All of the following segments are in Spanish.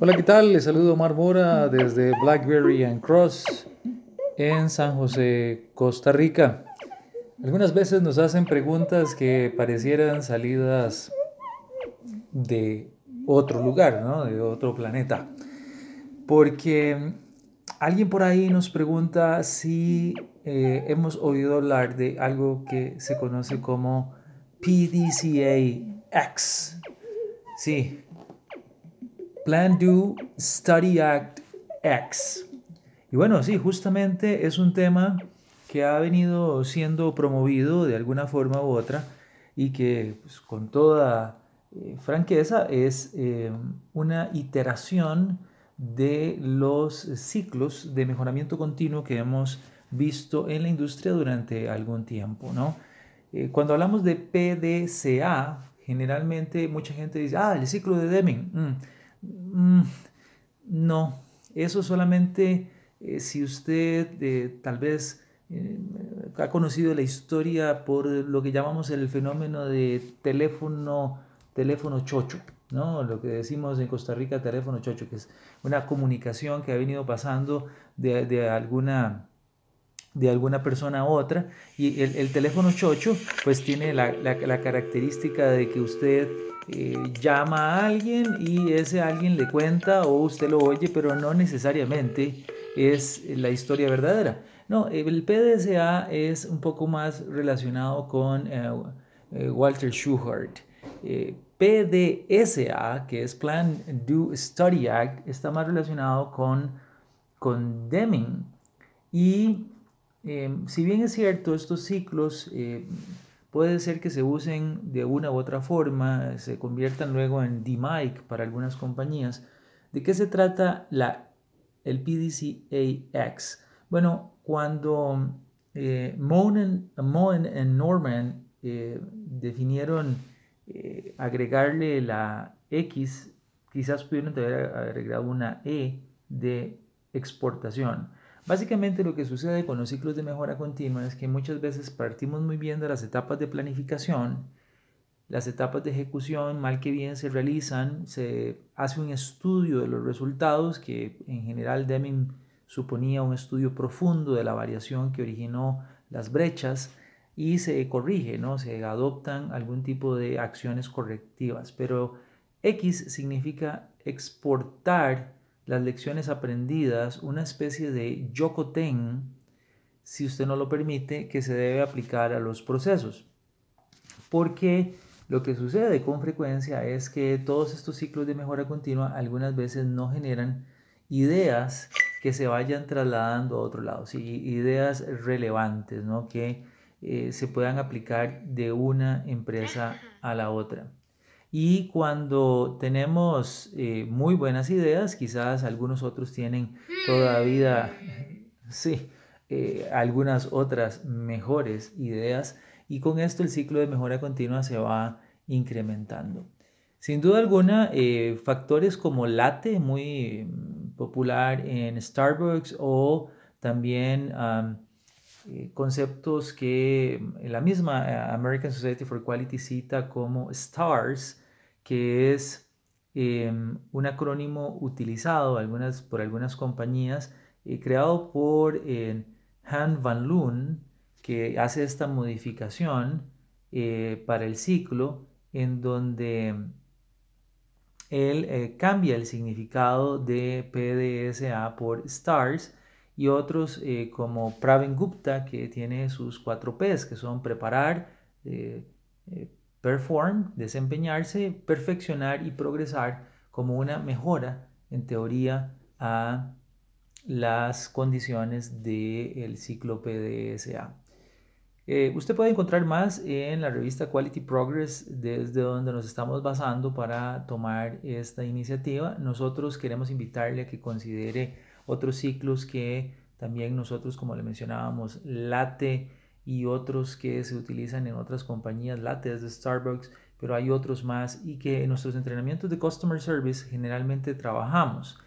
Hola, ¿qué tal? Les saludo Omar Mora desde Blackberry and Cross en San José, Costa Rica. Algunas veces nos hacen preguntas que parecieran salidas de otro lugar, ¿no? de otro planeta. Porque alguien por ahí nos pregunta si eh, hemos oído hablar de algo que se conoce como PDCA X. Sí, Plan Do Study Act X. Y bueno, sí, justamente es un tema que ha venido siendo promovido de alguna forma u otra y que pues, con toda eh, franqueza es eh, una iteración de los ciclos de mejoramiento continuo que hemos visto en la industria durante algún tiempo. ¿no? Eh, cuando hablamos de PDCA, generalmente mucha gente dice, ah, el ciclo de Deming. Mm, Mm, no, eso solamente eh, si usted eh, tal vez eh, ha conocido la historia por lo que llamamos el fenómeno de teléfono, teléfono chocho, ¿no? Lo que decimos en Costa Rica teléfono chocho, que es una comunicación que ha venido pasando de, de alguna de alguna persona a otra y el, el teléfono chocho pues tiene la, la, característica de que usted eh, llama a alguien y ese alguien le cuenta o usted lo oye, pero no necesariamente es la historia verdadera. No, el PDSA es un poco más relacionado con eh, eh, Walter Schuhart. PDSA, que es Plan Do Study Act, está más relacionado con, con Deming. Y si bien es cierto, estos ciclos Puede ser que se usen de una u otra forma, se conviertan luego en DMIC para algunas compañías. ¿De qué se trata la, el PDCAX? Bueno, cuando eh, Moen, y Norman eh, definieron eh, agregarle la X, quizás pudieron haber agregado una E de exportación. Básicamente lo que sucede con los ciclos de mejora continua es que muchas veces partimos muy bien de las etapas de planificación, las etapas de ejecución mal que bien se realizan, se hace un estudio de los resultados que en general Deming suponía un estudio profundo de la variación que originó las brechas y se corrige, ¿no? se adoptan algún tipo de acciones correctivas, pero X significa exportar las lecciones aprendidas, una especie de yokoten, si usted no lo permite, que se debe aplicar a los procesos. Porque lo que sucede con frecuencia es que todos estos ciclos de mejora continua algunas veces no generan ideas que se vayan trasladando a otro lado, ¿sí? ideas relevantes ¿no? que eh, se puedan aplicar de una empresa a la otra. Y cuando tenemos eh, muy buenas ideas, quizás algunos otros tienen todavía, mm. sí, eh, algunas otras mejores ideas y con esto el ciclo de mejora continua se va incrementando. Sin duda alguna, eh, factores como late, muy mm, popular en Starbucks, o también conceptos que la misma American Society for Quality cita como STARS, que es em, un acrónimo utilizado por algunas compañías, eh, creado por eh, Han Van Loon, que hace esta modificación eh, para el ciclo, en donde él cambia el significado de PDSA por STARS y otros como Pravin Gupta, que tiene sus cuatro Ps, que son preparar, Perform, desempeñarse, perfeccionar y progresar como una mejora, en teoría, a las condiciones del ciclo PDSA. Eh, usted puede encontrar más en la revista Quality Progress, desde donde nos estamos basando para tomar esta iniciativa. Nosotros queremos invitarle a que considere otros ciclos que también nosotros, como le mencionábamos, late y otros que se utilizan en otras compañías, lates de Starbucks, pero hay otros más y que en nuestros entrenamientos de Customer Service generalmente trabajamos.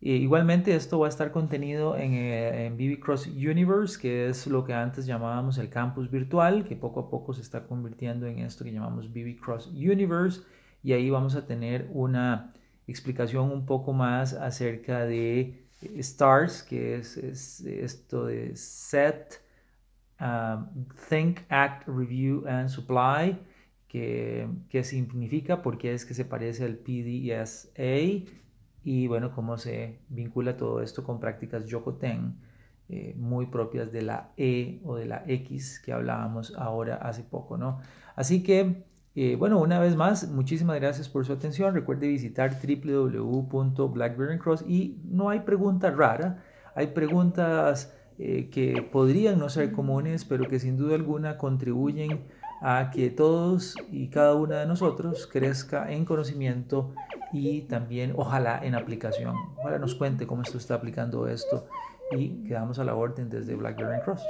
E igualmente esto va a estar contenido en, eh, en BB Cross Universe, que es lo que antes llamábamos el campus virtual, que poco a poco se está convirtiendo en esto que llamamos BB Cross Universe, y ahí vamos a tener una explicación un poco más acerca de STARS, que es, esto de Set, um, Think, Act, Review and Supply, que, que significa, porque es que se parece al PDSA y bueno, cómo se vincula todo esto con prácticas Yokoten eh, muy propias de la E o de la X que hablábamos ahora hace poco, ¿no? Así que, eh, bueno, una vez más, muchísimas gracias por su atención. Recuerde visitar www.blackberry cross y no hay pregunta rara, hay preguntas eh, que podrían no ser comunes, pero que sin duda alguna contribuyen a que todos y cada una de nosotros crezca en conocimiento y también ojalá en aplicación. Ojalá nos cuente cómo esto está aplicando esto y quedamos a la orden desde Blackberry Cross.